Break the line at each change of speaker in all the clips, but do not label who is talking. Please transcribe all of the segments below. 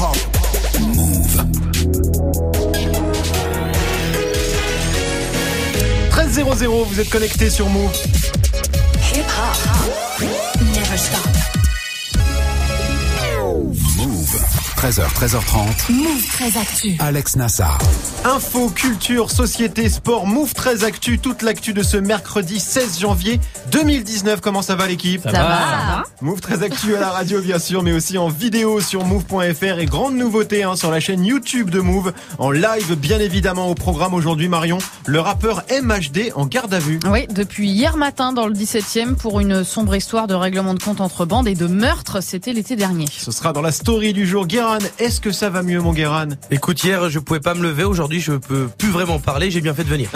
hip-hop. Move.
13-0-0, vous êtes connecté sur Move.
13h, 13h30.
Move très actu.
Alex Nassar.
Info, culture, société, sport, Move 13 Actu, toute l'actu de ce mercredi 16 janvier 2019. Comment ça va l'équipe?
Ça, va.
Move 13 Actu à la radio bien sûr, mais aussi en vidéo sur move.fr et grande nouveauté hein, sur la chaîne YouTube de Move, en live bien évidemment au programme aujourd'hui Marion, le rappeur MHD en garde à vue.
Oui, depuis hier matin dans le 17e pour une sombre histoire de règlement de compte entre bandes et de meurtre, c'était l'été dernier.
Ce sera dans la story du jour. Guéran, est-ce que ça va mieux mon Guéran?
Écoute, hier, je pouvais pas me lever. Aujourd'hui, je peux plus vraiment parler. J'ai bien fait de venir.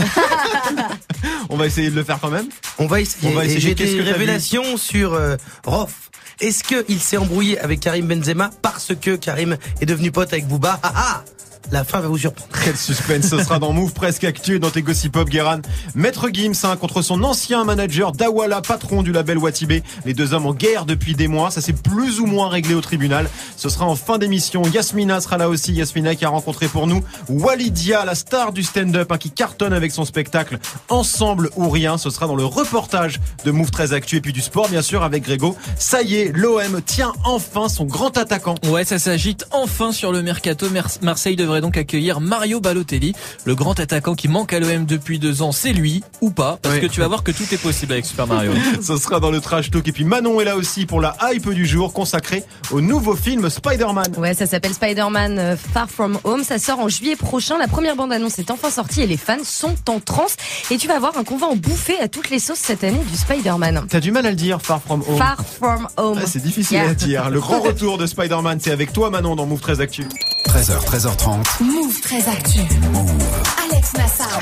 On va essayer de le faire quand même
On va essayer.
On va essayer.
J'ai des révélations sur euh, Rof. Est-ce qu'il s'est embrouillé avec Karim Benzema parce que Karim est devenu pote avec Booba Ah ah La fin va vous surprendre.
Quel suspense, ce sera dans Move presque actuel dans tes gossip pop Guéran. Maître Gims hein, contre son ancien manager Dawala, patron du label Watibé. Les deux hommes en guerre depuis des mois, ça s'est plus ou moins réglé au tribunal. Ce sera en fin d'émission. Yasmina sera là aussi, Yasmina qui a rencontré pour nous Walidia, la star du stand-up hein, qui cartonne avec son spectacle Ensemble ou rien. Ce sera dans le reportage de Move 13 Actu et puis du sport bien sûr avec Grégo. Ça y est, l'OM tient enfin son grand attaquant.
Ouais, ça s'agite enfin sur le mercato. Mer- Marseille devrait donc accueillir Mario Balotelli, le grand attaquant qui manque à l'OM depuis deux ans. C'est lui ou pas? Parce
Oui.
que tu vas voir que tout est possible avec Super Mario.
Ce sera dans le trash talk. Et puis Manon est là aussi pour la hype du jour consacrée au nouveau film Spider-Man.
Ouais, ça s'appelle Spider-Man euh, Far From Home. Ça sort en juillet prochain. La première bande-annonce est enfin sortie et les fans sont en transe. Et tu vas voir un qu'on va en bouffer à toutes les sauces cette année du Spider-Man.
T'as du mal à le dire, Far From Home.
Far From Home.
Ah, c'est difficile
Yeah.
à dire. Le grand retour de Spider-Man, c'est avec toi Manon dans Move 13 Actu.
13h, 13h30.
Move très actu. Alex Nassar.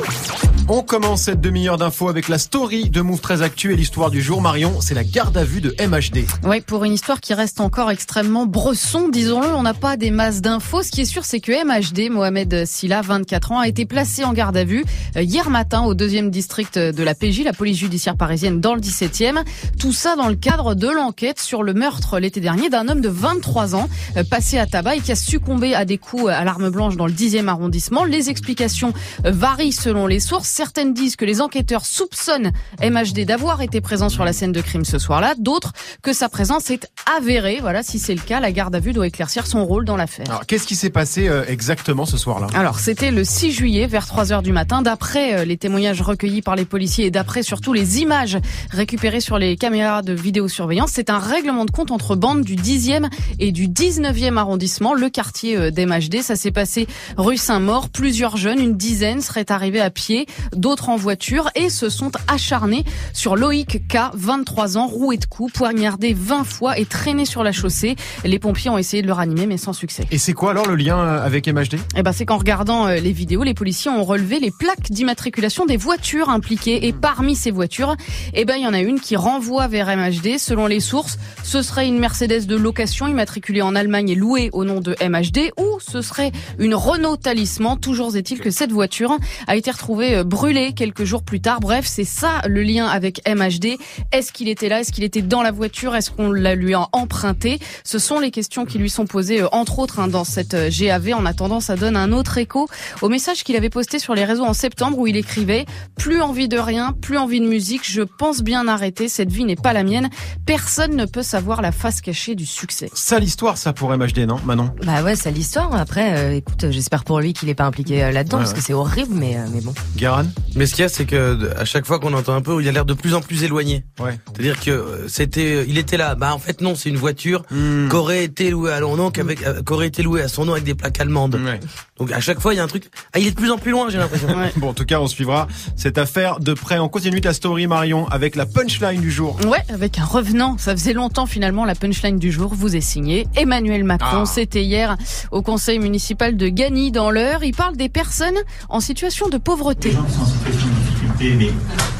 On commence cette demi-heure d'infos avec la story de Move 13 Actu et l'histoire du jour. Marion, c'est la garde à vue de MHD.
Oui, pour une histoire qui reste encore extrêmement bresson, disons-le, on n'a pas des masses d'infos. Ce qui est sûr, c'est que MHD, Mohamed Silla, 24 ans, a été placé en garde à vue euh, hier matin au deuxième district de la PJ, la police judiciaire parisienne, dans le 17e. Tout ça dans le cadre de l'enquête sur le meurtre l'été dernier d'un homme de 23 ans, euh, passé à tabac et qui a succombé à des coups à l'arme blanche dans le 10e arrondissement. Les explications euh, varient selon les sources. Certaines disent que les enquêteurs soupçonnent MHD d'avoir été présent sur la scène de crime ce soir-là. D'autres que sa présence est avérée. Voilà, si c'est le cas, la garde à vue doit éclaircir son rôle dans l'affaire.
Alors, qu'est-ce qui s'est passé euh, exactement ce soir-là?
Alors, c'était le 6 juillet vers 3 heures du matin. D'après euh, les témoignages recueillis par les policiers et d'après surtout les images récupérées sur les caméras de vidéosurveillance, c'est un règlement de compte entre bandes du 10e et du 19e arrondissement, le quartier euh, d'MHD. Ça s'est passé rue Saint-Maur. Plusieurs jeunes, une dizaine, seraient arrivés à pied, d'autres en voiture et se sont acharnés sur Loïc K, 23 ans, roué de coups, poignardé 20 fois et traîné sur la chaussée. Les pompiers ont essayé de le ranimer mais sans succès.
Et c'est quoi alors le lien euh, avec MHD
Eh ben, c'est qu'en regardant euh, les vidéos, les policiers ont relevé les plaques d'immatriculation des voitures impliquées. Et parmi ces voitures, eh ben, il y en a une qui renvoie vers MHD. Selon les sources, ce serait une Mercedes de location immatriculée en Allemagne et louée au nom de MHD ou ce serait une Renault Talisman. Toujours est-il que cette voiture a été retrouvée euh, brûlée quelques jours plus tard. Bref, c'est ça le lien avec MHD. Est-ce qu'il était là? Est-ce qu'il était dans la voiture? Est-ce qu'on l'a lui a emprunté? Ce sont les questions qui lui sont posées, euh, entre autres, hein, dans cette euh, GAV. En attendant, ça donne un autre écho au message qu'il avait posté sur les réseaux en septembre où il écrivait plus envie de rien, plus envie de musique, je pense bien arrêter, cette vie n'est pas la mienne. Personne ne peut savoir la face cachée du succès.
Ça l'histoire ça pour MHD, non Manon?
Bah ouais, c'est l'histoire. Après, euh, écoute, euh, j'espère pour lui qu'il est pas impliqué euh, là-dedans
Ouais,
parce
ouais.
que c'est horrible, mais, euh, mais bon.
Guéran
Mais ce qu'il y a, c'est que à chaque fois qu'on entend un peu, il a l'air de plus en plus éloigné.
Ouais.
C'est-à-dire que euh, c'était, il était là. Bah en fait non, c'est une voiture
Hmm.
qu'aurait été louée à son nom, qu'avec, euh, qu'aurait été louée à son nom avec des plaques allemandes.
Ouais.
Donc à chaque fois, il y a un truc. Ah, il est de plus en plus loin, j'ai l'impression.
Bon, en tout cas, on suivra cette affaire de près. On continue ta story, Marion, avec la punchline du jour.
Ouais, avec un revenant. Ça faisait longtemps finalement. La punchline du jour vous est signée. Emmanuel Macron,
Ah.
c'était hier au conseil municipal de Gagny dans l'heure. Il parle des personnes en situation de pauvreté.
Les gens qui sont en situation de difficulté, mais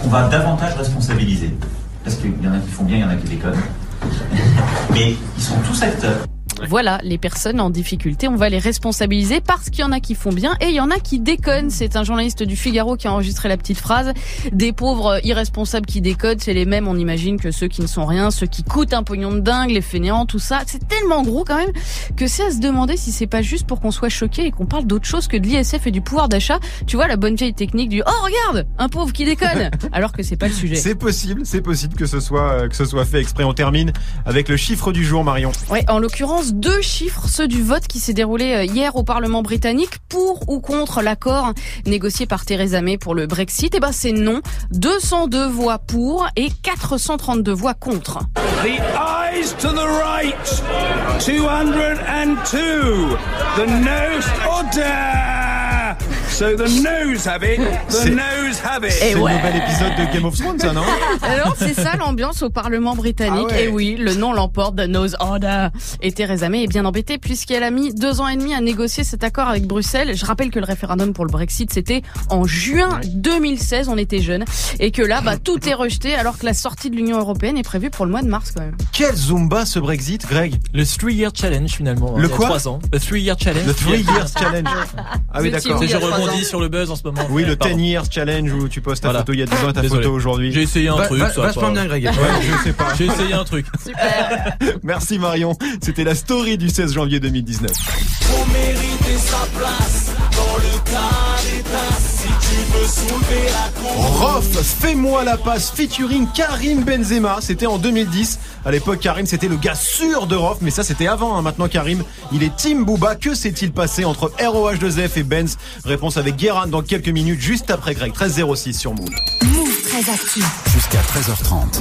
qu'on va davantage responsabiliser. Parce qu'il y en a qui font bien, il y en a qui déconnent. Mais ils sont tous acteurs.
Voilà, les personnes en difficulté, on va les responsabiliser parce qu'il y en a qui font bien et il y en a qui déconnent. C'est un journaliste du Figaro qui a enregistré la petite phrase. Des pauvres irresponsables qui décodent, c'est les mêmes, on imagine, que ceux qui ne sont rien, ceux qui coûtent un pognon de dingue, les fainéants, tout ça. C'est tellement gros quand même que c'est à se demander si c'est pas juste pour qu'on soit choqué et qu'on parle d'autre chose que de l'ISF et du pouvoir d'achat. Tu vois, la bonne vieille technique du « Oh, regarde Un pauvre qui déconne !» Alors que c'est pas le sujet.
C'est possible, c'est possible que ce soit euh, que ce soit fait exprès. On termine avec le chiffre du jour, Marion.
Ouais, en l'occurrence, deux chiffres, ceux du vote qui s'est déroulé euh, hier au Parlement britannique pour ou contre l'accord négocié par Theresa May pour le Brexit. Et ben c'est non. 202 voix pour et 432 voix contre.
The eyes to the right. 202. The nose. So the nose have it. The
C'est-
nose have it.
C'est le nouvel épisode de Game of Thrones, ça, non
Alors c'est ça l'ambiance au Parlement britannique.
Ah ouais.
Et oui, le nom l'emporte, The Nose Order. Et Theresa May est bien embêtée puisqu'elle a mis deux ans et demi à négocier cet accord avec Bruxelles. Je rappelle que le référendum pour le Brexit c'était en juin 2016, on était jeunes, et que là bah tout est rejeté alors que la sortie de l'Union européenne est prévue pour le mois de mars quand même.
Quel Zumba ce Brexit, Greg
Le Three Year Challenge finalement.
Le
il y a
quoi
trois ans. Le Three Year Challenge.
Le Three Years Challenge. Ah oui,
Le
d'accord.
Sur le buzz en ce moment.
Oui, le
Pardon.
10 Years Challenge où tu postes ta
Voilà.
photo il y a 10 ans et ta
Désolé.
photo aujourd'hui.
J'ai essayé un
Va-
truc.
va-
ça
vachement
pas-
bien, Greg.
Ouais, je sais pas.
J'ai essayé un truc.
Merci Marion. C'était la story du 16 janvier 2019. Rof, fais-moi la passe featuring Karim Benzema. C'était en 2010. À l'époque, Karim, c'était le gars sûr de Rof, mais ça, c'était avant. hein. Maintenant, Karim, il est Team Booba. Que s'est-il passé entre ROH2F et Benz? Réponse avec Guérin dans quelques minutes, juste après Greg. 13.06 sur Move.
Move très actu.
Jusqu'à 13h30.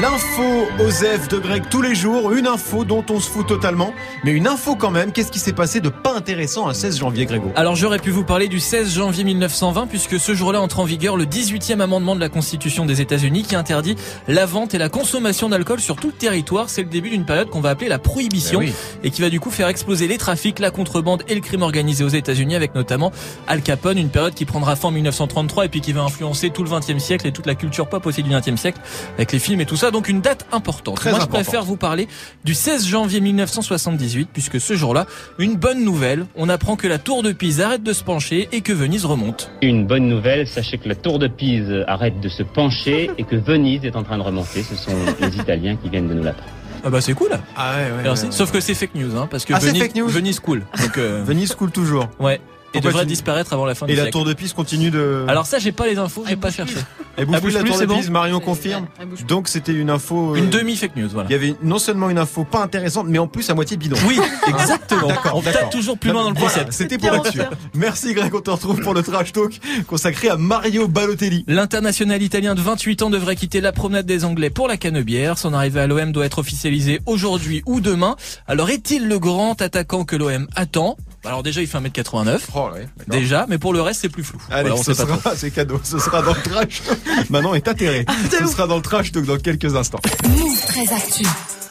L'info Osef de Greg tous les jours, une info dont on se fout totalement, mais une info quand même. Qu'est-ce qui s'est passé de pas intéressant un 16 janvier, Grégo?
Alors j'aurais pu vous parler du 16 janvier 1920 puisque ce jour-là entre en vigueur le 18e amendement de la Constitution des États-Unis qui interdit la vente et la consommation d'alcool sur tout le territoire. C'est le début d'une période qu'on va appeler la prohibition
Eh oui.
et qui va du coup faire exploser les trafics, la contrebande et le crime organisé aux États-Unis avec notamment Al Capone, une période qui prendra fin en 1933 et puis qui va influencer tout le 20e siècle et toute la culture pop aussi du 20e siècle avec les films et tout ça. Donc une date importante.
Très
Moi je préfère vous parler du 16 janvier 1978 puisque ce jour-là, une bonne nouvelle, on apprend que la tour de Pise arrête de se pencher et que Venise remonte.
Une bonne nouvelle, sachez que la tour de Pise arrête de se pencher et que Venise est en train de remonter. Ce sont les Italiens qui viennent de nous l'apprendre.
Ah bah c'est cool.
Ah ouais.
Sauf que c'est fake news, hein, parce que
Ah,
Venise,
fake news
Venise cool. Donc euh,
Venise coule toujours.
ouais. Et devrait
tu-
disparaître avant la fin
Et
du
la
siècle.
tour de Pise continue de.
Alors ça, j'ai pas les infos, j'ai pas cherché.
elle bouffe
elle
plus
bouge
la tour de
c'est bon
Pise. Marion confirme. Donc c'était une info. euh,
Une demi fake news, voilà.
Il y avait non seulement une info pas intéressante, mais en plus à moitié bidon.
Oui, exactement.
D'accord,
On tape toujours plus loin dans le
Voilà,
concept.
C'était pour être sûr. Merci Greg, on te retrouve pour le trash talk consacré à Mario Balotelli.
L'international italien de 28 ans devrait quitter la promenade des Anglais pour la canebière. Son arrivée à l'OM doit être officialisée aujourd'hui ou demain. Alors est-il le grand attaquant que l'OM attend? Alors déjà, il fait 1m89.
Oh ouais.
Déjà, mais pour le reste, c'est plus flou.
Allez,
Voilà,
ce sera, c'est cadeau, ce sera dans le trash. Manon est atterré. Ce sera dans le trash talk dans quelques instants.
Move très actu.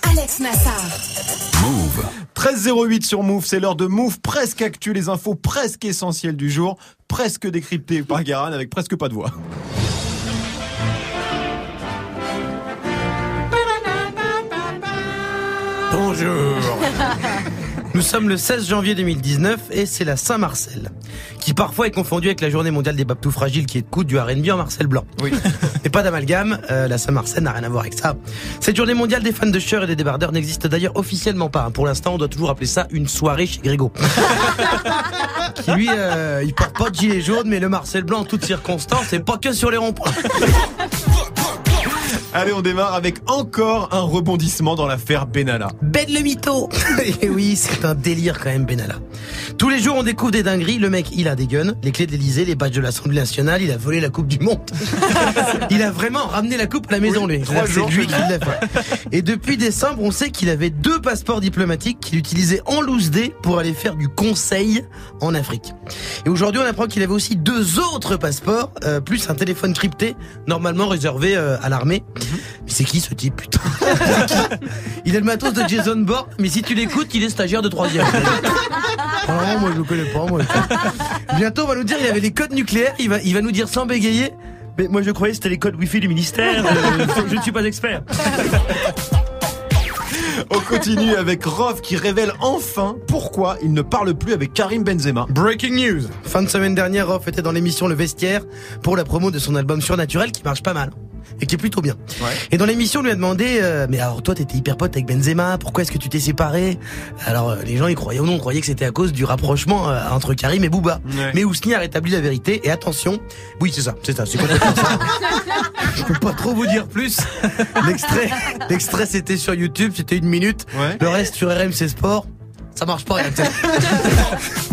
Alex Nassar.
Move.
13.08 sur Move, c'est l'heure de Move presque actu, les infos presque essentielles du jour, presque décryptées par Garan avec presque pas de voix.
Bonjour. Nous sommes le 16 janvier 2019 et c'est la Saint-Marcel, qui parfois est confondue avec la journée mondiale des babtous fragiles qui est de coup du R&B en Marcel Blanc.
Oui.
Et pas d'amalgame, euh, la Saint-Marcel n'a rien à voir avec ça. Cette journée mondiale des fans de chœur et des débardeurs n'existe d'ailleurs officiellement pas. Pour l'instant, on doit toujours appeler ça une soirée chez Grégo. qui lui, euh, il porte pas de gilet jaune, mais le Marcel Blanc en toutes circonstances, et pas que sur les ronds-points.
Allez, on démarre avec encore un rebondissement dans l'affaire Benalla.
Ben le mytho Et oui, c'est un délire quand même, Benalla. Tous les jours, on découvre des dingueries. Le mec, il a des guns, les clés de l'Elysée, les badges de l'Assemblée nationale, il a volé la Coupe du Monde. il a vraiment ramené la Coupe à la maison, lui.
trois
C'est
jours,
lui qui l'a fait. Et depuis décembre, on sait qu'il avait deux passeports diplomatiques qu'il utilisait en loose day pour aller faire du conseil en Afrique. Et aujourd'hui, on apprend qu'il avait aussi deux autres passeports, euh, plus un téléphone crypté, normalement réservé euh, à l'armée. Mais c'est qui ce type, putain Il a le matos de Jason Bourne, mais si tu l'écoutes, il est stagiaire de troisième. Ah non, moi je le connais pas, moi. Bientôt, on va nous dire il avait les codes nucléaires, il va, il va nous dire sans bégayer. Mais moi je croyais que c'était les codes Wi-Fi du ministère, euh, je ne suis pas expert.
On continue avec Rof qui révèle enfin pourquoi il ne parle plus avec Karim Benzema.
Breaking news. Fin de semaine dernière, Rof était dans l'émission Le Vestiaire pour la promo de son album Surnaturel qui marche pas mal et qui est plutôt bien. Et dans l'émission, on lui a demandé, euh, mais alors toi, t'étais hyper pote avec Benzema, pourquoi est-ce que tu t'es séparé? Alors euh, les gens, ils croyaient ou non, croyaient que c'était à cause du rapprochement euh, entre Karim et Booba.
Ouais.
Mais Ousni a rétabli la vérité et attention, oui c'est ça, c'est ça, c'est complètement ça. Je peux pas trop vous dire plus. L'extrait, l'extrait c'était sur YouTube, c'était une minute.
Ouais.
Le reste sur RMC Sport. Ça marche pas, rien.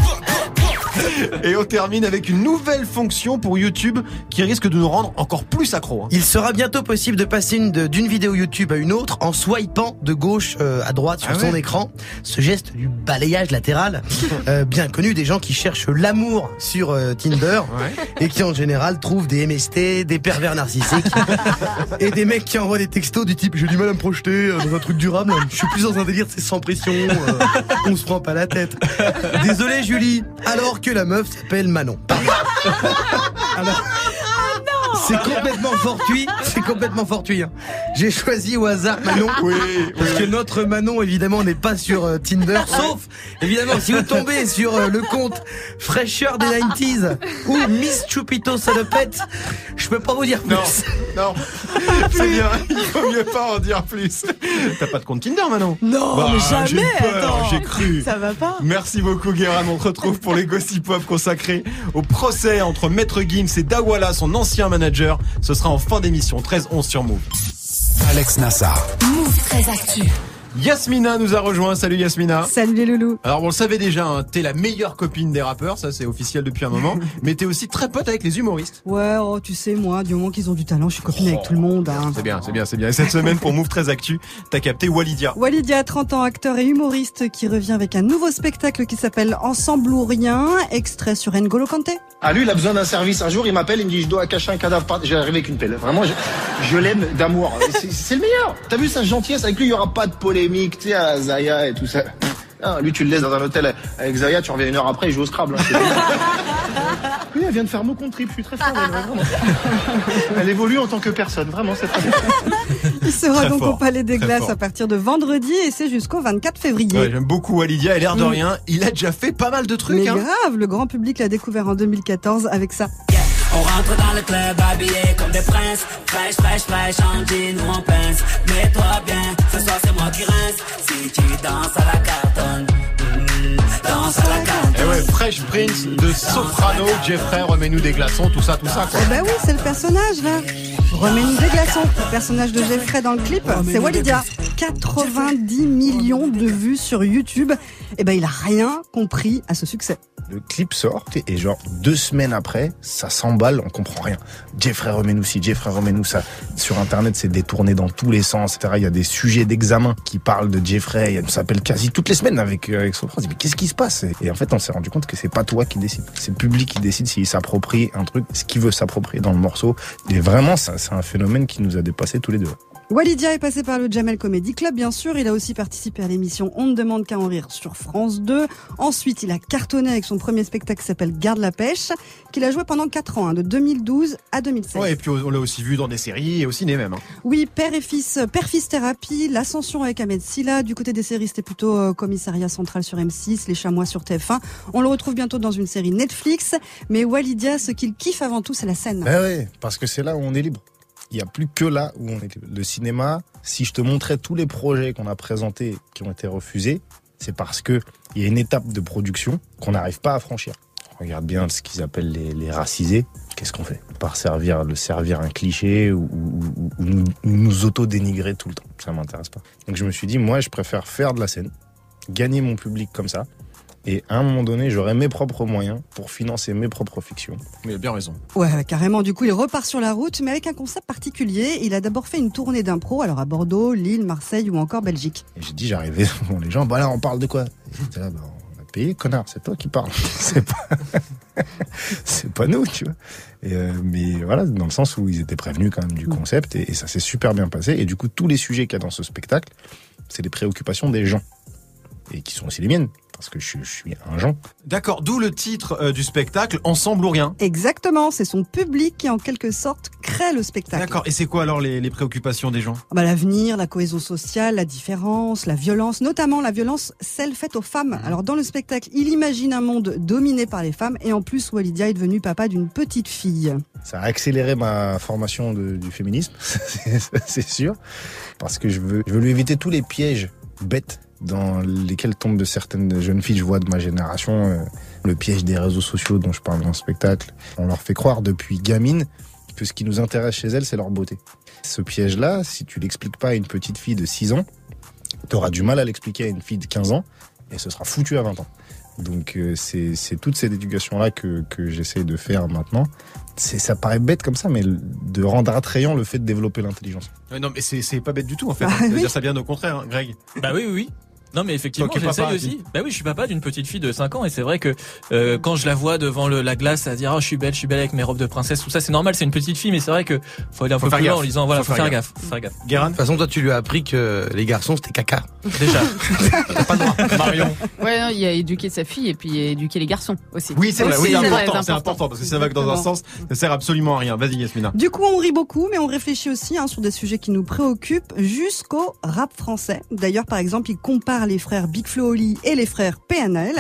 Et on termine avec une nouvelle fonction pour YouTube qui risque de nous rendre encore plus accro. hein.
Il sera bientôt possible de passer une de- d'une vidéo YouTube à une autre en swipant de gauche euh, à droite sur
Ah
son
ouais
écran. Ce geste du balayage latéral, euh, bien connu des gens qui cherchent l'amour sur euh, Tinder et qui en général trouvent des MST, des pervers narcissiques et des mecs qui envoient des textos du type j'ai du mal à me projeter dans un truc durable, je suis plus dans un délire, c'est sans pression, euh, on se prend pas la tête. Désolé Julie, alors que la meuf s'appelle Manon. Alors, c'est complètement fortuit, c'est complètement fortuit. hein. J'ai choisi au hasard Manon.
Oui,
Parce que notre Manon, évidemment, n'est pas sur euh, Tinder. Sauf, évidemment, si vous tombez sur euh, le compte fraîcheur des 90s ou Miss Chupito Salopette, je peux pas vous dire plus.
Non, non, c'est bien, il faut mieux pas en dire plus. T'as pas de compte Tinder maintenant
Non,
Bah,
mais jamais,
j'ai cru.
Ça va pas
Merci beaucoup Guérin, on te retrouve pour les Gossip Pop consacrés au procès entre Maître Gims et Dawala, son ancien manager. Ce sera en fin d'émission, 13-11 sur Move.
Alex Nassar.
Move très actu.
Yasmina nous a rejoint, salut Yasmina.
Salut les loulous.
Alors on le savait déjà, hein, t'es la meilleure copine des rappeurs, ça c'est officiel depuis un moment, mais t'es aussi très pote avec les humoristes.
Ouais, oh, tu sais, moi, du moment qu'ils ont du talent, je suis copine avec tout le monde. Hein.
C'est bien, c'est bien, c'est bien. Et cette semaine pour Move très Actu, t'as capté Walidia.
Walidia, 30 ans, acteur et humoriste, qui revient avec un nouveau spectacle qui s'appelle Ensemble ou rien, extrait sur N'Golo Kanté.
Ah lui, il a besoin d'un service. Un jour, il m'appelle, il me dit, je dois cacher un cadavre. par- J'ai arrivé avec une pelle. Vraiment, je, je l'aime d'amour. C'est- le meilleur. T'as vu sa gentillesse? Avec lui, il y aura pas de polémique, tu sais, à Zaya et tout ça. Lui, tu le laisses dans un hôtel avec Zaya, tu reviens une heure après, il joue au Scrabble. hein. Oui, elle vient de faire mot contre trip, je suis très vraiment. Elle évolue en tant que personne, vraiment, c'est très bien.
Il sera
Très
donc
fort,
au Palais des Glaces
fort.
à partir de vendredi et c'est jusqu'au 24 février.
Ouais, J'aime beaucoup Walidia, et l'air de
Mm.
rien, il a déjà fait pas mal de trucs.
Mais
hein.
grave, le grand public l'a découvert en 2014 avec ça.
On rentre dans le club habillé comme des princes Fraîche, fraîche, fraîche, en jean ou en pince Mets-toi bien, ce soir c'est moi qui rince Si tu danses à la cartonne mm, Danse à la cartonne
Et ouais, Fresh Prince de Soprano, Jeffrey, remets-nous des glaçons, tout ça, tout ça. Quoi.
Eh ben oui, c'est le personnage là. Remets-nous des glaçons. Le personnage de Jeffrey dans le clip, c'est Walidia. 90 millions de vues sur YouTube. Eh ben il a rien compris à ce succès.
Le clip sort et genre deux semaines après, ça s'emballe, on comprend rien. Jeffrey remets-nous ci, Jeffrey remets-nous ça. Sur internet, c'est détourné dans tous les sens, etc. Il y a des sujets d'examen qui parlent de Jeffrey. On s'appelle quasi toutes les semaines avec euh, avec Sopran. On se dit mais qu'est-ce qui se passe? Et en fait, on s'est rendu compte que c'est pas toi qui décide, c'est le public qui décide s'il s'approprie un truc, ce qu'il veut s'approprier dans le morceau. Et vraiment, c'est un phénomène qui nous a dépassé tous les deux.
Walidia est passé par le Jamel Comedy Club, bien sûr. Il a aussi participé à l'émission On ne demande qu'à en rire sur France 2. Ensuite, il a cartonné avec son premier spectacle qui s'appelle Garde la pêche, qu'il a joué pendant 4 ans, hein, de 2012 à 2016.
Ouais, et puis on l'a aussi vu dans des séries et au ciné même. hein.
Oui, père et fils, père fils thérapie, l'ascension avec Ahmed Silla. Du côté des séries, c'était plutôt euh, commissariat central sur M6, les chamois sur TF1. On le retrouve bientôt dans une série Netflix. Mais Walidia, ce qu'il kiffe avant tout, c'est la scène.
Ben ouais, parce que c'est là où on est libre. Il n'y a plus que là où on est. Le cinéma, si je te montrais tous les projets qu'on a présentés qui ont été refusés, c'est parce que il y a une étape de production qu'on n'arrive pas à franchir. Regarde bien ce qu'ils appellent les, racisés. Qu'est-ce qu'on fait? Par servir, le servir un cliché ou, ou- ou- ou nous, nous auto-dénigrer tout le temps. Ça m'intéresse pas. Donc je me suis dit, moi, je préfère faire de la scène, gagner mon public comme ça. Et à un moment donné, j'aurai mes propres moyens pour financer mes propres fictions.
Mais il a bien raison.
Ouais, carrément. Du coup, il repart sur la route, mais avec un concept particulier. Il a d'abord fait une tournée d'impro, alors à Bordeaux, Lille, Marseille ou encore Belgique.
Et j'ai dit, j'arrivais devant les gens, bah là, on parle de quoi? Et j'étais là, bah, on a payé, connard, c'est toi qui parles. c'est pas, c'est pas nous, tu vois. Et euh, mais voilà, dans le sens où ils étaient prévenus quand même du concept et, et ça s'est super bien passé. Et du coup, tous les sujets qu'il y a dans ce spectacle, c'est les préoccupations des gens et qui sont aussi les miennes. Parce que je, je suis un Jean.
D'accord, d'où le titre euh, du spectacle Ensemble ou rien.
Exactement, c'est son public qui en quelque sorte crée le spectacle.
D'accord, et c'est quoi alors les, les préoccupations des gens?
Ah bah, L'avenir, la cohésion sociale, la différence, la violence, notamment la violence, celle faite aux femmes. Alors dans le spectacle, il imagine un monde dominé par les femmes et en plus Walidia est devenu papa d'une petite fille.
Ça a accéléré ma formation de- du féminisme, c'est sûr, parce que je veux, je veux lui éviter tous les pièges bêtes dans lesquels tombent de certaines jeunes filles, je vois de ma génération, euh, le piège des réseaux sociaux dont je parle dans le spectacle. On leur fait croire depuis gamine que ce qui nous intéresse chez elles, c'est leur beauté. Ce piège-là, si tu l'expliques pas à une petite fille de 6 ans, tu auras du mal à l'expliquer à une fille de 15 ans, et ce sera foutu à 20 ans. Donc euh, c'est c'est toute cette éducation-là que, que j'essaie de faire maintenant. Ça paraît bête comme ça, mais de rendre attrayant le fait de développer l'intelligence.
Ouais, Non mais c'est c'est pas bête du tout en fait.
Ah,
Ça veut
oui.
dire ça bien au contraire, hein, Greg.
Bah oui, oui, oui. Non mais effectivement j'essaye aussi. Bah oui je suis papa d'une petite fille de 5 ans et c'est vrai que euh, quand je la vois devant le, la glace à dire oh je suis belle je suis belle avec mes robes de princesse tout ça c'est normal c'est une petite fille mais c'est vrai que faut aller un
Faut
peu
faire
plus loin
gaffe.
en disant voilà
Faut
faut,
faire
faire gaffe, faut faire gaffe.
Guérin
De toute façon, toi, tu lui as appris que les garçons, c'était caca.
Déjà.
Marion.
Ouais, non, il y a éduquer sa fille et puis éduquer les garçons aussi.
Oui, c'est oui, important,
c'est
important parce que ça va que dans un sens, ça sert absolument à rien. Vas-y Yasmina.
Du coup, on rit beaucoup, mais on réfléchit aussi hein, sur des sujets qui nous préoccupent jusqu'au rap français. D'ailleurs, par exemple, il compare les frères Big Flo Oli et les frères PNL.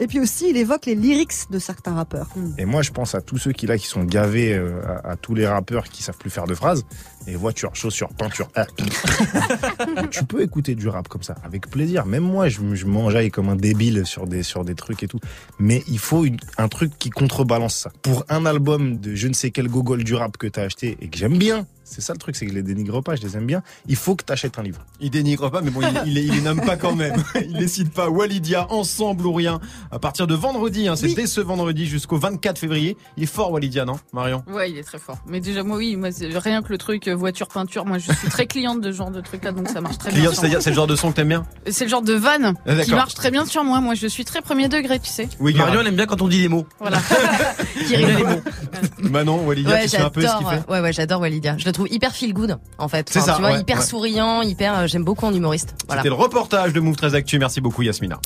Et puis aussi, il évoque les lyrics de certains rappeurs.
Et moi, je pense à tous ceux qui là qui sont gavés, euh, à, à tous les rappeurs qui savent plus faire de phrases. Et voiture, chaussures, peinture. ah. tu peux écouter du rap comme ça, avec plaisir. Même moi, je, je m'enjaille comme un débile sur des sur des trucs et tout. Mais il faut une- un truc qui contrebalance ça. Pour un album de je ne sais quel gogol du rap que t'as acheté et que j'aime bien. C'est ça le truc, c'est que je les dénigre pas, je les aime bien. Il faut que t'achètes un livre.
Il dénigre pas, mais bon, il, il, les- il les nomme pas quand même. Il les cite pas. Walidia, ensemble ou rien. À partir de vendredi, hein, c'est
Oui.
dès ce vendredi jusqu'au 24 février. Il est fort Walidia, non, Marion?
Ouais, il est très fort. Mais déjà, moi, oui, moi, c'est rien que le truc euh, voiture, peinture, moi, je suis très cliente de ce genre de truc-là, donc ça marche très bien.
Client, c'est-à-dire, c'est le genre de son que t'aimes bien?
C'est le genre de vanne
Ah,
qui marche très bien sur moi. Moi, je suis très premier degré, tu sais.
Oui,
Marion, elle aime bien quand on dit les mots.
Voilà.
Qui rigole.
Manon, Walidia,
Ouais,
tu sais un peu ce qu'il fait?
Ouais, ouais, j'adore Walidia. Je le trouve hyper feel good, en fait.
C'est ça,
Tu vois,
ouais,
hyper
ouais.
souriant, hyper. euh, J'aime beaucoup en humoriste. Voilà.
C'était le reportage de Move 13 Actu. Merci beaucoup, Yasmina.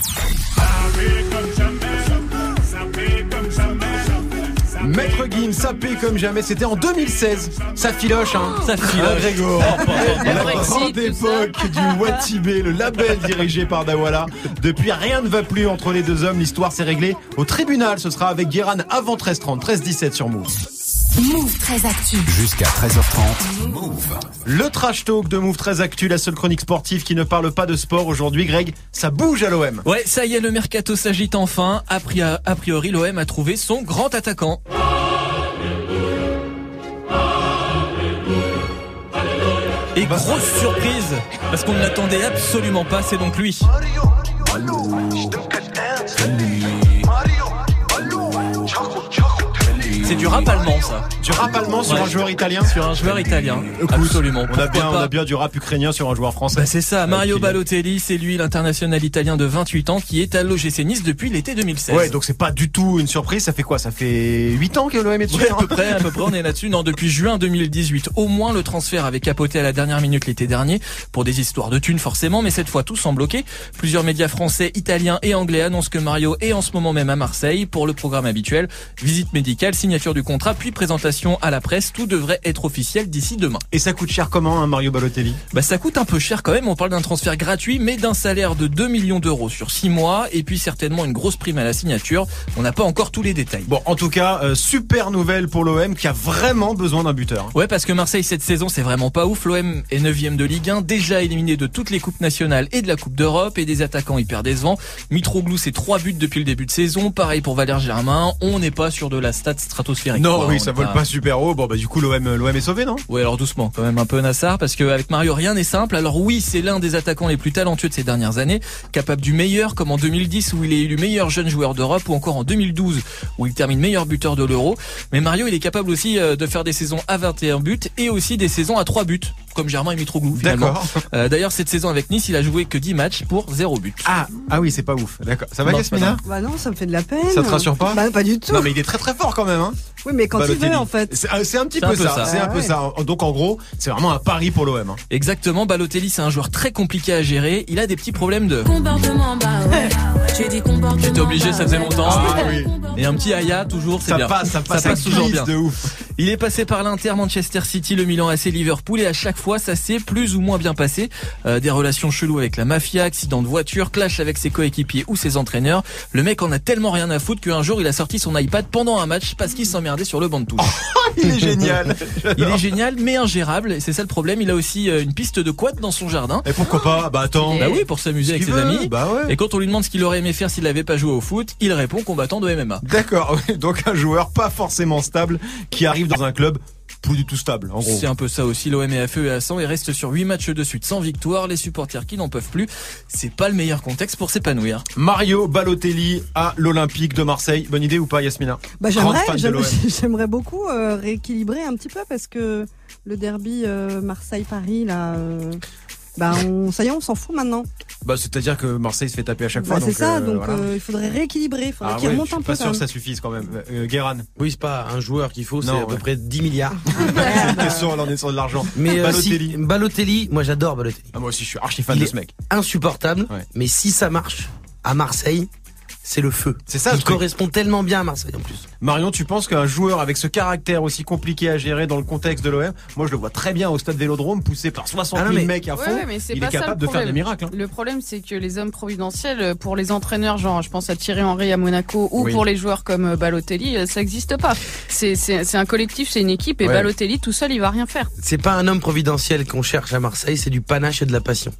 Maître Gims, sapé comme jamais, c'était en 2016. Ça filoche, hein
Ça filoche.
Ah, Grégoire.
Le
La
Brexit,
grande époque du Watibé, le label dirigé par Dawala. Depuis, rien ne va plus entre les deux hommes. L'histoire s'est réglée au tribunal. Ce sera avec Guéran avant 13h30, 13h17 sur Move.
Move très actu.
Jusqu'à 13h30. Move.
Le trash talk de Move 13 Actu, la seule chronique sportive qui ne parle pas de sport aujourd'hui. Greg, ça bouge à l'OM.
Ouais, ça y est, le mercato s'agite enfin. A priori, l'OM a trouvé son grand attaquant. Et grosse surprise, parce qu'on ne l'attendait absolument pas, c'est donc lui. C'est du rap allemand, ça.
Du rap allemand sur
Ouais.
un joueur italien
Sur un joueur italien.
Écoute,
absolument.
On a, bien, on a bien du rap ukrainien sur un joueur français.
Bah, c'est ça, Mario. Balotelli, c'est lui l'international italien de 28 ans qui est à l'OGC Nice depuis l'été 2016.
Ouais, donc c'est pas du tout une surprise. Ça fait quoi? Ça fait 8 ans que l'OM est dessus
Ouais, à
hein
peu près, à peu près, on est là-dessus. Non, depuis juin 2018, au moins le transfert avait capoté à la dernière minute l'été dernier pour des histoires de thunes forcément, mais cette fois tout semble bloqué. Plusieurs médias français, italiens et anglais annoncent que Mario est en ce moment même à Marseille pour le programme habituel. Visite médicale, signature du contrat, puis présentation à la presse. Tout devrait être officiel d'ici demain.
Et ça coûte cher comment, un Mario Balotelli?
Bah ça coûte un peu cher quand même, on parle d'un transfert gratuit mais d'un salaire de 2 millions d'euros sur 6 mois et puis certainement une grosse prime à la signature. On n'a pas encore tous les détails.
Bon, en tout cas, euh, super nouvelle pour l'OM qui a vraiment besoin d'un buteur. hein.
Ouais parce que Marseille cette saison c'est vraiment pas ouf, l'OM est 9 de Ligue 1, déjà éliminé de toutes les coupes nationales et de la Coupe d'Europe et des attaquants hyper décevants. Mitroglou c'est 3 buts depuis le début de saison, pareil pour Valère Germain, on n'est pas sur de la stat stratosphérique.
Non,
quoi.
oui, ça vole pas super haut. Bon, bah du coup, l'OM, l'OM est sauvé, non?
Ouais, alors doucement, quand même un peu Nassar, parce qu'avec Mario, rien n'est simple. Alors oui, c'est l'un des attaquants les plus talentueux de ces dernières années, capable du meilleur, comme en 2010 où il est élu meilleur jeune joueur d'Europe, ou encore en 2012 où il termine meilleur buteur de l'Euro. Mais Mario, il est capable aussi euh, de faire des saisons à 21 buts et aussi des saisons à 3 buts. comme Germain et Mitroglou finalement.
D'accord.
Euh, D'ailleurs, cette saison avec Nice, il a joué que 10 matchs pour 0 but.
Ah, ah oui, c'est pas ouf. D'accord. Ça va, Yasmina?
Bah non, ça me fait de la peine.
Ça te rassure pas?
Bah pas du tout.
Non, mais il est très très fort quand même. Hein.
Oui, mais quand il
Balotelli.
veut en fait.
C'est euh, un petit peu,
un peu
ça.
ça.
C'est un peu
ouais.
ça. Donc en gros, c'est vraiment un pari pour l'OM. Hein.
Exactement, Balotelli, c'est un joueur très compliqué à gérer. Il a des petits problèmes de...
Comportement, bah ouais.
J'étais obligé, ça faisait longtemps.
Ah oui.
Et un petit Aya, toujours, c'est
Ça
bien.
passe, ça passe, ça
toujours
glisse
bien.
de ouf.
Il est passé par l'Inter, Manchester City, le Milan AC, Liverpool et à chaque fois ça s'est plus ou moins bien passé. Euh, des relations cheloues avec la mafia, accident de voiture, clash avec ses coéquipiers ou ses entraîneurs. Le mec en a tellement rien à foutre qu'un jour il a sorti son iPad pendant un match parce qu'il s'emmerdait sur le banc de touche.
Il est génial.
il est génial mais ingérable et c'est ça le problème. Il a aussi euh, une piste de quad dans son jardin.
Et pourquoi pas? Bah attends.
Bah oui, pour s'amuser avec ses
veut,
amis.
Bah ouais.
Et quand on lui demande ce qu'il aurait aimé faire s'il n'avait pas joué au foot, il répond combattant de MMA.
D'accord. Donc un joueur pas forcément stable qui arrive dans un club plus du tout stable. En gros.
C'est un peu ça aussi, l'OM est à feu et à sang et reste sur 8 matchs de suite sans victoire, les supporters qui n'en peuvent plus. C'est pas le meilleur contexte pour s'épanouir.
Mario Balotelli à l'Olympique de Marseille. Bonne idée ou pas, Yasmina?
Bah j'aimerais, j'aimerais beaucoup euh, rééquilibrer un petit peu parce que le derby euh, Marseille-Paris là, euh, bah on, ça y est, on s'en fout maintenant.
Bah c'est-à-dire que Marseille se fait taper à chaque
Bah,
fois.
c'est ça,
euh,
donc
voilà.
euh, il faudrait rééquilibrer, il faudrait
Ah
qu'il
ouais,
remonte
je
un
suis
peu.
pas sûr que ça suffise quand même. Euh, Guéran.
Oui, c'est pas un joueur qu'il faut, c'est à peu près 10 milliards.
C'est une question, là on est sur de l'argent.
Mais euh,
Balotelli.
si- Balotelli, moi j'adore Balotelli.
Ah, moi aussi je suis archi fan
Il
de
est
ce mec.
Insupportable,
Ouais.
mais si ça marche à Marseille, c'est le feu.
C'est ça,
Il correspond tellement bien à Marseille en plus.
Marion, tu penses qu'un joueur avec ce caractère aussi compliqué à gérer dans le contexte de l'OM, moi je le vois très bien au stade Vélodrome poussé par 60
Ah
000
non, mais-
mecs à
Ouais,
fond.
ouais, mais c'est
il
pas
est
ça
capable
le
de faire des
problème.
miracles. hein.
Le problème, c'est que les hommes providentiels, pour les entraîneurs, genre, je pense à Thierry Henry à Monaco, ou
Oui.
pour les joueurs comme euh, Balotelli, euh, ça n'existe pas. C'est un collectif, c'est une équipe, et
Ouais.
Balotelli tout seul, il va rien faire.
C'est pas un homme providentiel qu'on cherche à Marseille, c'est du panache et de la passion.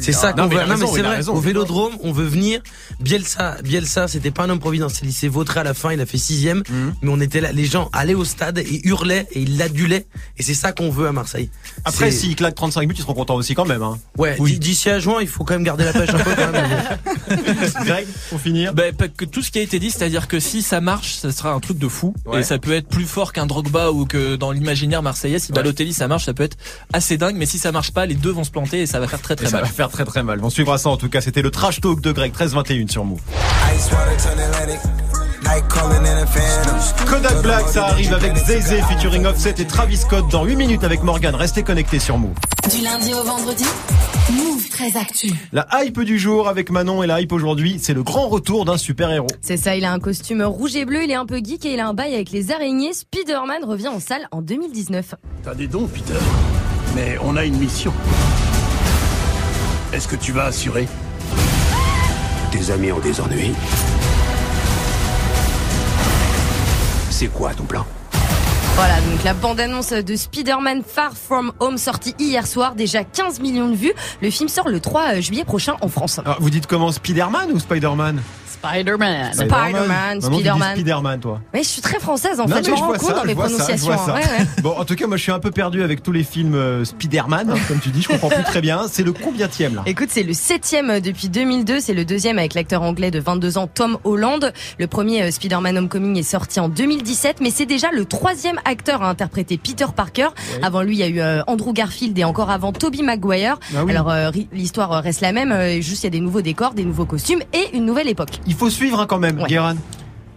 C'est
ça qu'on veut. Non, mais c'est vrai.
raison.
Au Vélodrome, on veut venir. Bielsa, Bielsa, c'était pas un homme providentiel. Il s'est vautré à la fin. Il a fait sixième.
Mhm.
Mais on était là. Les gens allaient au stade et hurlaient et ils l'adulaient. Et c'est ça qu'on veut à Marseille.
Après,
C'est-
s'il claque 35 buts, ils seront contents aussi quand même. Hein.
Ouais.
Oui.
D'ici à juin, il faut quand même garder la pêche un peu. Quand même.
Greg, pour finir.
Bah, que tout ce qui a été dit, c'est-à-dire que si ça marche, ça sera un truc de fou.
Ouais.
Et ça peut être plus fort qu'un Drogba ou que dans l'imaginaire marseillais. Si
Ouais.
Balotelli ça marche, ça peut être assez dingue. Mais si ça marche pas, les deux vont se planter et ça va faire très
Et
très
ça
mal.
va faire très très mal. On suivra ça en tout cas. C'était le trash talk de Greg 13-21 sur Move. Kodak Black, ça arrive avec Zay featuring Offset et Travis Scott dans 8 minutes avec Morgan. Restez connectés sur Move.
Du lundi au vendredi, Move très actu.
La hype du jour avec Manon et la hype aujourd'hui, c'est le grand retour d'un super-héros.
C'est ça, il a un costume rouge et bleu, il est un peu geek et il a un bail avec les araignées. Spider-Man revient en salle en 2019.
T'as des dons, Peter. Mais on a une mission. Est-ce que tu vas assurer?
Tes amis ont des ennuis. C'est quoi ton plan?
Voilà, donc la bande-annonce de Spider-Man Far From Home sortie hier soir, déjà 15 millions de vues. Le film sort le 3 juillet prochain en France.
Alors, vous dites comment Spider-Man ou Spider-Man?
Spider-Man.
Spider-Man, Spider-Man.
Spider-Man, toi.
Mais je suis très française en
Non,
fait, je me rends
vois
compte
ça,
dans mes
je vois ça, je
prononciations.
ça.
hein. Ouais, ouais.
Bon, en tout cas, moi, je suis un peu perdu avec tous les films euh, Spider-Man, hein, comme tu dis. Je comprends plus très bien. C'est le combienième là
Écoute, c'est le septième depuis 2002, c'est le deuxième avec l'acteur anglais de 22 ans Tom Holland. Le premier euh, Spider-Man Homecoming est sorti en 2017, mais c'est déjà le troisième acteur à interpréter Peter Parker. Avant lui, il y a eu euh, Andrew Garfield et encore avant Tobey Maguire.
Ah oui.
Alors euh, l'histoire euh, reste la même, euh, juste il y a des nouveaux décors, des nouveaux costumes et une nouvelle époque.
Il faut suivre hein, quand même,
Ouais.
Guéran.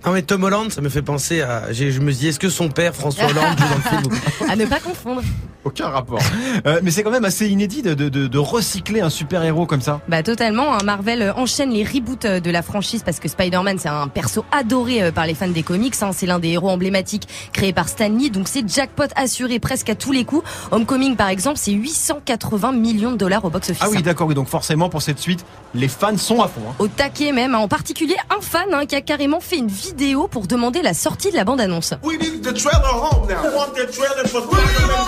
Non mais Tom Holland, ça me fait penser à. Je me dis, est-ce que son père François Hollande joue dans le film
À ne pas confondre.
Aucun rapport. Euh, mais c'est quand même assez inédit de, de, recycler un super-héros comme ça.
Bah totalement, hein. Marvel euh, enchaîne les reboots euh, de la franchise parce que Spider-Man c'est un perso adoré par les fans des comics, hein. c'est l'un des héros emblématiques créés par Stan Lee, donc c'est jackpot assuré presque à tous les coups. Homecoming par exemple c'est 880 millions de dollars au box-office.
Ah oui, d'accord. Oui, donc forcément, pour cette suite, les fans sont à fond. hein.
Au taquet même, hein. en particulier un fan hein, qui a carrément fait une vidéo pour demander la sortie de la bande-annonce.
We need the trailer home now. We want the trailer for Spider-Man.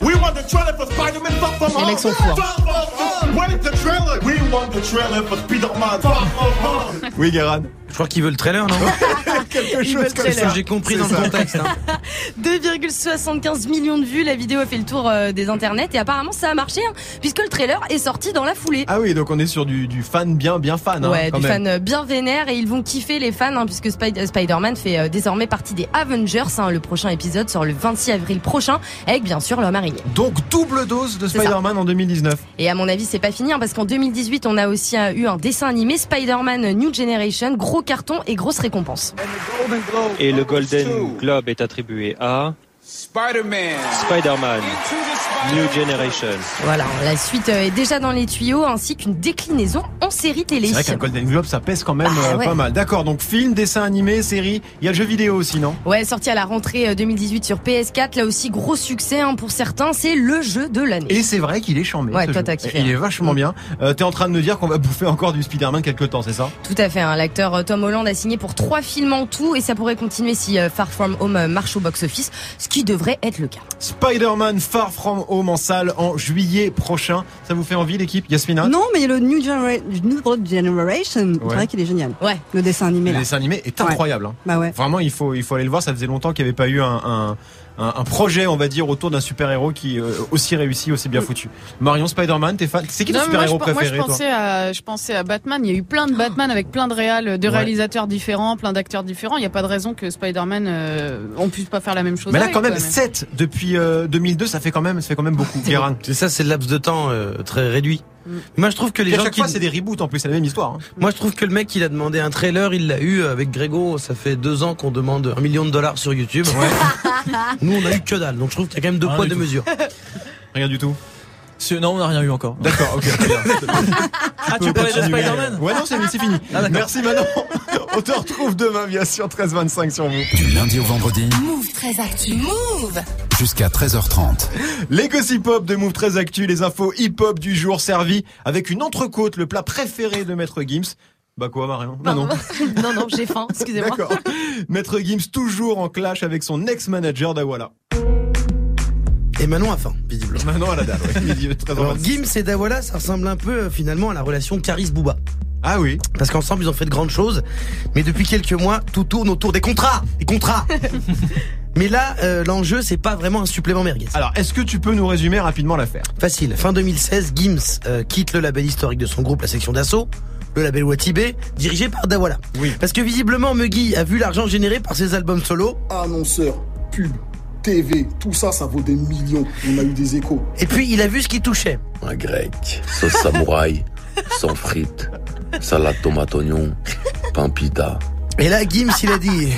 We want the trailer for Spider-Man Far From
Les
Home.
mecs sont fous.
Far From Home. Where is the trailer? We want the trailer for Spider-Man Far From Home.
Oui, Guéran.
Je crois qu'il veut le trailer, non
Quelque
Il trailer.
ce que j'ai compris dans le contexte. hein.
2,75 millions de vues, la vidéo a fait le tour euh, des internets et apparemment ça a marché hein, puisque le trailer est sorti dans la foulée.
Ah oui, donc on est sur du, du fan bien, bien fan. hein,
Ouais,
quand
du
même.
fan euh, bien vénère et ils vont kiffer les fans hein, puisque Spide- Spider-Man fait euh, désormais partie des Avengers. hein. Le prochain épisode sort le 26 avril prochain avec bien sûr l'homme araignée.
Donc double dose de
ça.
Spider-Man en 2019.
Et à mon avis, c'est pas fini hein, parce qu'en 2018, on a aussi euh, eu un dessin animé Spider-Man New Generation, gros carton et grosse récompense.
Et le Golden Globe est attribué à
Spider-Man.
Spider-Man New Generation.
Voilà, la suite euh, est déjà dans les tuyaux ainsi qu'une déclinaison en série télé.
C'est vrai qu'un Golden Globe, ça pèse quand même
Ah,
euh,
ouais.
pas mal. D'accord, donc film, dessin animé, série. Il y a le jeu vidéo aussi, non?
Ouais, sorti à la rentrée euh, 2018 sur PS4, là aussi gros succès hein, pour certains, c'est le jeu de l'année.
Et c'est vrai qu'il est chambé.
Ouais, toi, t'as kiffé,
Il est
hein.
vachement bien. Euh, T'es en train de me dire qu'on va bouffer encore du Spider-Man quelque temps, c'est ça?
Tout à fait, hein, l'acteur euh, Tom Holland a signé pour trois films en tout et ça pourrait continuer si euh, Far From Home euh, marche au box-office, ce qui devrait être le cas.
Spider-Man Far From Home en salle en juillet prochain. Ça vous fait envie l'équipe Yasmina?
Non, mais le New, Genera- New Generation, c'est
Ouais.
vrai qu'il est génial.
Ouais.
Le dessin animé
Le
là.
dessin animé est
Ouais.
incroyable. hein.
Bah ouais.
Vraiment, il faut, il faut aller le voir. Ça faisait longtemps qu'il n'y avait pas eu un, un, un- un projet, on va dire, autour d'un super-héros qui euh, aussi réussi, aussi bien foutu. Marion Spider-Man, t'es fan C'est qui ton
moi,
super-héros
je, moi,
préféré,
je
toi?
pensais à, je pensais à Batman. Il y a eu plein de Batman avec plein de réals, de
Ouais.
réalisateurs différents, plein d'acteurs différents. Il n'y a pas de raison que Spider-Man, euh, on puisse pas faire la même chose.
Mais là,
avec,
quand même,
quoi,
7 depuis euh, 2002, ça fait quand même, ça fait quand même beaucoup.
C'est ça, c'est le laps de temps euh, très réduit. Moi, je trouve que les
Puis à
gens
chaque
qui...
fois, c'est des reboots en plus, c'est la même histoire. hein.
Moi, je trouve que le mec, il a demandé un trailer, il l'a eu avec Grégo. Ça fait deux ans qu'on demande un million de dollars sur YouTube. Nous, on a eu que dalle. Donc, je trouve qu'il y a quand même deux
Rien
poids, deux
tout.
mesures.
Rien du tout.
Non, on n'a rien eu encore.
D'accord, ok. très bien.
Ah, tu parlais de. Spider-Man
Ouais, non, c'est c'est fini.
Ah.
Merci Manon. On te retrouve demain, bien sûr, 13-25 sur vous.
Du lundi au vendredi,
Move très actu. Move
jusqu'à 13h30.
Les gossip hop de Move très Actu, les infos hip-hop du jour servis avec une entrecôte, le plat préféré de Maître Gims. Bah quoi, Marion Bah non.
non, non, j'ai faim, excusez-moi.
D'accord. Maître Gims toujours en clash avec son ex-manager Dawala.
Et Manon a faim, visiblement.
Manon à la dalle, oui.
Alors. Gims et Dawala, ça ressemble un peu euh, finalement à la relation Caris-Bouba.
Ah oui.
Parce qu'ensemble, ils ont fait de grandes choses. Mais depuis quelques mois, tout tourne autour des contrats. Des contrats. mais là, euh, l'enjeu, c'est pas vraiment un supplément merguez.
Alors, est-ce que tu peux nous résumer rapidement l'affaire?
Facile. Fin 2016, Gims euh, quitte le label historique de son groupe, la section d'assaut. Le label Watibé, dirigé par Dawala.
Oui.
Parce que visiblement, Muggy a vu l'argent généré par ses albums solo.
Annonceurs, pub, TV, tout ça, ça vaut des millions. On a eu des échos.
Et puis, il a vu ce qui touchait.
Un grec, sauce samouraï, sans frites, salade tomate oignon, pain pita.
Et là, Gims, il a dit.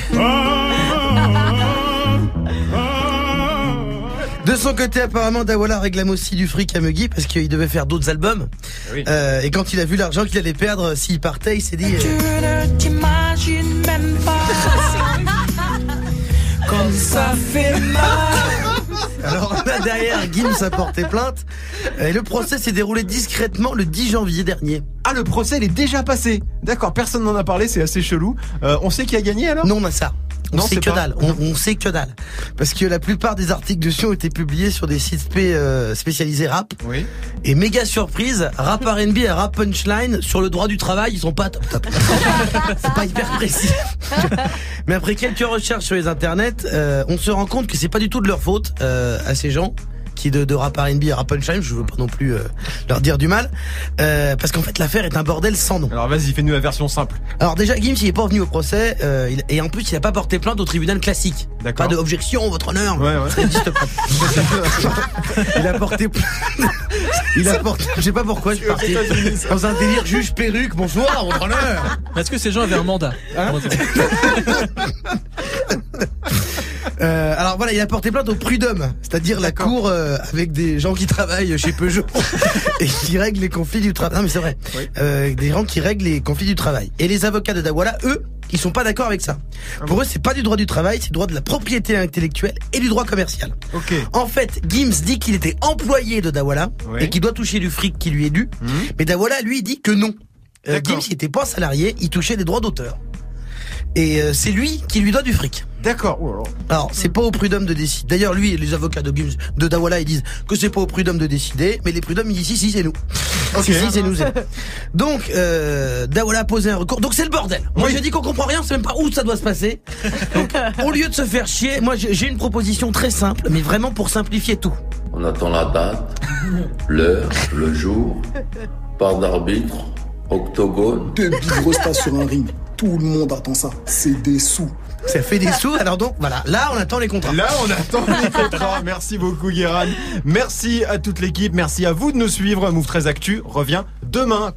De son côté, apparemment, Dawala réclame aussi du fric à Muggy parce qu'il devait faire d'autres albums.
Oui.
Euh, et quand il a vu l'argent qu'il allait perdre s'il partait, il s'est dit. euh,
ne t'imagines même pas ça fait mal
Alors là, derrière, Gims a porté plainte. Et le procès s'est déroulé discrètement le 10 janvier dernier.
Ah, le procès, il est déjà passé. D'accord, personne n'en a parlé, c'est assez chelou. Euh, on sait qui a gagné alors?
Non, on a ça. On
Non,
sait
c'est
que
pas-
dalle. On, on sait que dalle. Parce que la plupart des articles dessus ont été publiés sur des sites spé- euh, spécialisés rap.
Oui.
Et méga surprise, rap R&B et rap punchline sur le droit du travail, ils sont pas top top. c'est pas hyper précis. Mais après quelques recherches sur les internets, euh, on se rend compte que c'est pas du tout de leur faute euh, à ces gens qui de, de rap R&B et rap punchline, je veux pas non plus euh, leur dire du mal, euh, parce qu'en fait l'affaire est un bordel sans nom.
Alors vas-y, fais-nous la version simple.
Alors déjà, Gims, il est pas venu au procès, euh, il- et en plus, il a pas porté plainte au tribunal classique.
D'accord.
Pas de objection, votre honneur.
Ouais, ouais.
Ça n'existe pas. il a porté plainte. Il a porté, je sais pas pourquoi, je suis parti dans un délire juge perruque, bonsoir, votre honneur.
Est-ce que ces gens avaient un mandat?
Hein? Euh, alors voilà, il a porté plainte au prud'homme, c'est-à-dire la cour euh, avec des gens qui travaillent chez Peugeot et qui règlent les conflits du travail. Non mais c'est vrai, Euh, des gens qui règlent les conflits du travail. Et les avocats de Dawala, eux, ils sont pas d'accord avec ça. Pour eux, c'est pas du droit du travail, c'est du droit de la propriété intellectuelle et du droit commercial.
Ok.
En fait, Gims dit qu'il était employé de Dawala et qu'il doit toucher du fric qui lui est dû. Mais Dawala, lui, dit que non. Euh. Gims, il était pas salarié, il touchait des droits d'auteur. Et euh, c'est lui qui lui doit du fric.
D'accord. Oh.
Alors, c'est pas au prud'homme de décider. D'ailleurs, lui et les avocats de, Gims- de Dawala, ils disent que c'est pas au prud'homme de décider, mais les prud'hommes, ils disent si, si, c'est nous. Si, si, c'est nous. c'est nous. Donc, euh, Dawala a posé un recours. Donc, c'est le bordel. Moi,
Oui.
je dis qu'on comprend rien, on sait même pas où ça doit se passer. Donc, au lieu de se faire chier, moi, j'ai une proposition très simple, mais vraiment pour simplifier tout.
On attend la date, l'heure, le jour, part d'arbitre, octogone.
Deux big sur un ring. Tout le monde attend ça. C'est des sous.
Ça fait des sous. Alors donc, voilà. Là, on attend les contrats.
Là, on attend les contrats. Merci beaucoup, Guéran. Merci à toute l'équipe. Merci à vous de nous suivre. Move 13 Actu revient demain.